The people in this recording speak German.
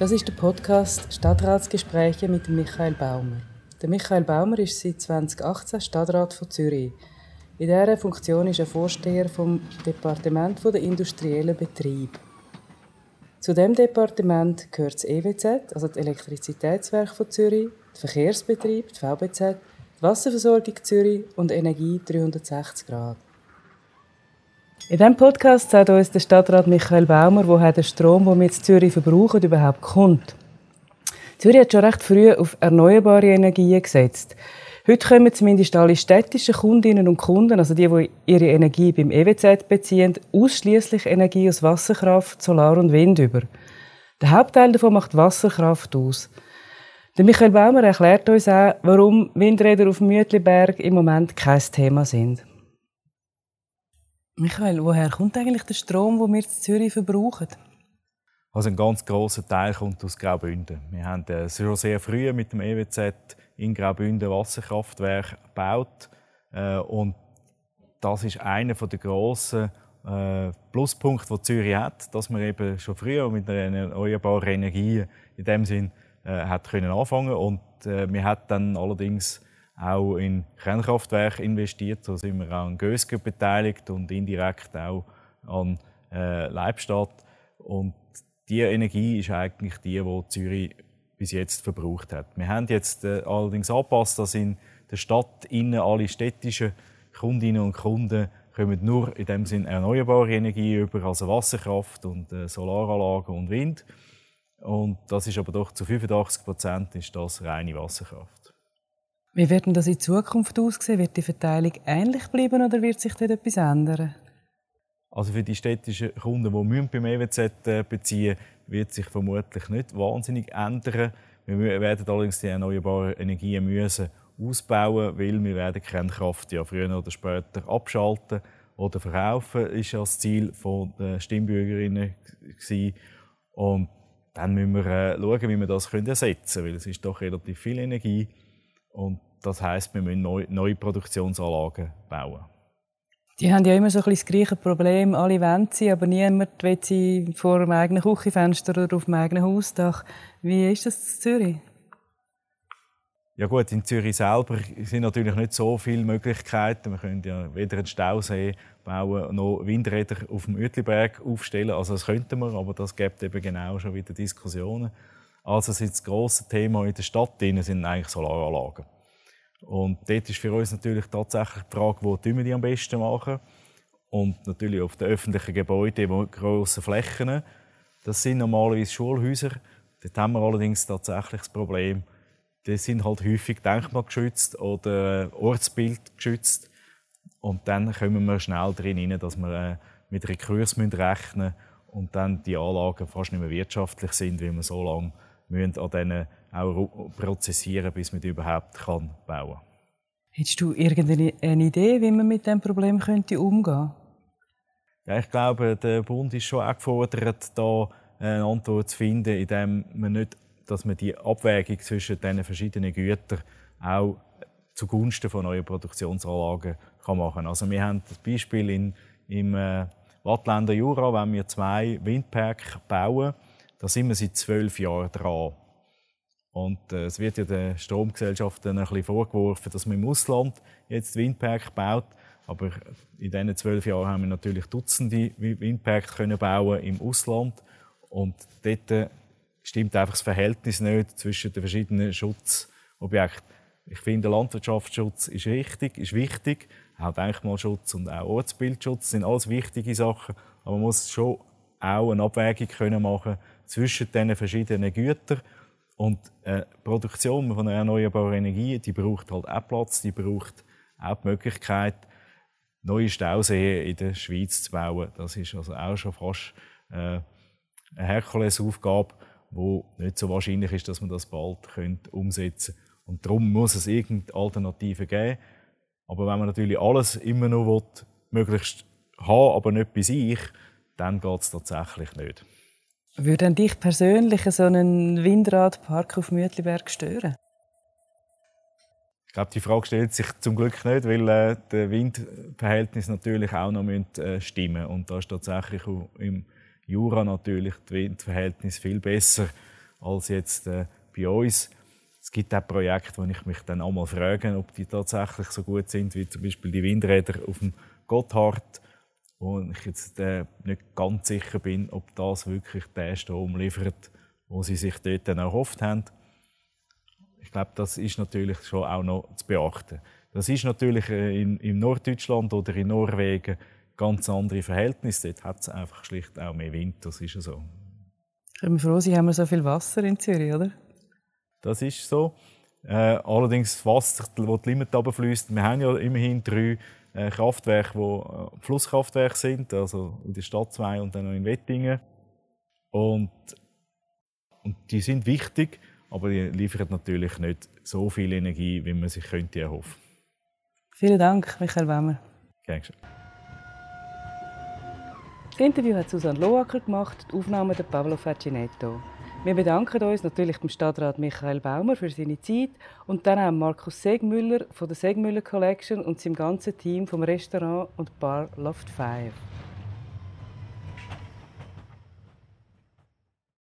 Das ist der Podcast Stadtratsgespräche mit Michael Baumer. Der Michael Baumer ist seit 2018 Stadtrat von Zürich. In dieser Funktion ist er Vorsteher vom Departement der industriellen Betrieb. Zu dem Departement gehört das EWZ, also das Elektrizitätswerk von Zürich, der Verkehrsbetrieb, die VBZ, die Wasserversorgung Zürich und Energie 360 Grad. In diesem Podcast sagt uns der Stadtrat Michael Baumer, woher der Strom, den wir in Zürich verbrauchen, überhaupt kommt. Zürich hat schon recht früh auf erneuerbare Energien gesetzt. Heute kommen zumindest alle städtischen Kundinnen und Kunden, also die, die ihre Energie beim EWZ beziehen, ausschließlich Energie aus Wasserkraft, Solar und Wind über. Der Hauptteil davon macht Wasserkraft aus. Der Michael Baumer erklärt uns auch, warum Windräder auf Mütliberg im Moment kein Thema sind. Michael, woher kommt eigentlich der Strom, den wir in Zürich verbrauchen? Also ein ganz großer Teil kommt aus Graubünden. Wir haben äh, schon sehr früh mit dem EWZ in Graubünden Wasserkraftwerk gebaut äh, und das ist einer der grossen äh, Pluspunkte, die Zürich hat, dass man eben schon früher mit einer erneuerbaren Energie in dem Sinn hat können und wir hat dann allerdings auch in Kernkraftwerke investiert. So sind wir auch an Gösger beteiligt und indirekt auch an äh, Leibstadt. Und diese Energie ist eigentlich die, die Zürich bis jetzt verbraucht hat. Wir haben jetzt äh, allerdings angepasst, dass in der Stadt innen alle städtischen Kundinnen und Kunden kommen nur in dem Sinn erneuerbare Energie über, also Wasserkraft und äh, Solaranlagen und Wind. Und das ist aber doch zu 85 Prozent ist das reine Wasserkraft. Wie wird denn das in Zukunft aussehen? Wird die Verteilung ähnlich bleiben oder wird sich dort etwas ändern? Also für die städtischen Kunden, die beim EWZ äh, beziehen wird sich vermutlich nicht wahnsinnig ändern. Wir werden allerdings die erneuerbaren Energien müssen ausbauen, weil wir werden Kernkraft ja früher oder später abschalten oder verkaufen, ist ja das Ziel der Stimmbürgerinnen gewesen. Und dann müssen wir äh, schauen, wie wir das ersetzen können, weil es ist doch relativ viel Energie und das heißt, wir müssen neue, neue Produktionsanlagen bauen. Die haben ja immer so ein das gleiche Problem. Alle wollen sie, aber niemand will sie vor dem eigenen Küchenfenster oder auf dem eigenen Hausdach. Wie ist das in Zürich? Ja gut, in Zürich selber sind natürlich nicht so viele Möglichkeiten. Wir können ja weder einen Stausee bauen noch Windräder auf dem Uetliberg aufstellen. Also das könnten wir, aber das gibt eben genau schon wieder Diskussionen. Also das grosse Thema in der Stadt sind eigentlich Solaranlagen. Und dort ist für uns natürlich tatsächlich die Frage, wo wir die am besten machen. Und natürlich auf den öffentlichen Gebäuden, die grossen Flächen. Das sind normalerweise Schulhäuser. Dort haben wir allerdings tatsächlich das Problem, die sind halt häufig denkmalgeschützt oder ortsbildgeschützt. Und dann kommen wir schnell drin dass wir äh, mit Rekurs rechnen müssen und dann die Anlagen fast nicht mehr wirtschaftlich sind, weil wir so lange müssen an denen auch prozessieren, bis man die überhaupt kann bauen. Kann. Hättest du irgendeine Idee, wie man mit dem Problem könnte umgehen? Ja, Ich glaube, der Bund ist schon auch gefordert, da eine Antwort zu finden, indem man nicht, dass man die Abwägung zwischen diesen verschiedenen Gütern auch zugunsten von neuen Produktionsanlagen kann machen. Also wir haben das Beispiel in, im äh, Wattländer Jura, wenn wir zwei Windparks bauen, da sind wir seit zwölf Jahren dran. Und äh, es wird ja den Stromgesellschaften ein bisschen vorgeworfen, dass man im Ausland jetzt Windpark baut. Aber in diesen zwölf Jahren haben wir natürlich Dutzende Windparks können bauen im Ausland. Und dort stimmt einfach das Verhältnis nicht zwischen den verschiedenen Schutzobjekten. Ich finde, Landwirtschaftsschutz ist richtig, ist wichtig. Auch Denkmalschutz und auch Ortsbildschutz sind alles wichtige Sachen. Aber man muss schon auch eine Abwägung können machen zwischen diesen verschiedenen Gütern. Und äh, die Produktion von erneuerbarer Energie, die braucht halt auch Platz, die braucht auch die Möglichkeit, neue Stauseen in der Schweiz zu bauen. Das ist also auch schon fast äh, eine Herkulesaufgabe, wo nicht so wahrscheinlich ist, dass man das bald umsetzen könnte. Und darum muss es irgendeine Alternative geben. Aber wenn man natürlich alles immer will, möglichst haben, aber nicht bei sich, dann geht es tatsächlich nicht. Würde dich persönlich so einen Windradpark auf Mütliberg stören? Ich glaube, die Frage stellt sich zum Glück nicht, weil äh, die Windverhältnisse natürlich auch noch müssen, äh, stimmen Und da ist tatsächlich im Jura natürlich das Windverhältnis viel besser als jetzt äh, bei uns. Es gibt auch Projekte, wo ich mich dann auch mal frage, ob die tatsächlich so gut sind, wie zum Beispiel die Windräder auf dem Gotthard, wo ich jetzt äh, nicht ganz sicher bin, ob das wirklich den Strom liefert, wo sie sich dort dann erhofft haben. Ich glaube, das ist natürlich schon auch noch zu beachten. Das ist natürlich äh, in, in Norddeutschland oder in Norwegen ganz andere Verhältnisse. Dort hat es einfach schlicht auch mehr Wind, das ist so. Ich bin froh, Sie haben so viel Wasser in Zürich, oder? Das ist so. Äh, allerdings das Wasser, das die Limit runterfließt, wir haben ja immerhin drei äh, Kraftwerke, die äh, Flusskraftwerke sind, also in der Stadt zwei und dann noch in Wettingen. Und, und die sind wichtig, aber die liefern natürlich nicht so viel Energie, wie man sich könnte erhoffen. Vielen Dank, Michael Wemmer. Gerne schön. Das Interview hat Susanne Loacker gemacht, die Aufnahme der Pablo Facinetto. Wir bedanken uns natürlich dem Stadtrat Michael Baumer für seine Zeit und dann auch Markus Segmüller von der Segmüller Collection und seinem ganzen Team vom Restaurant und Bar Loft 5.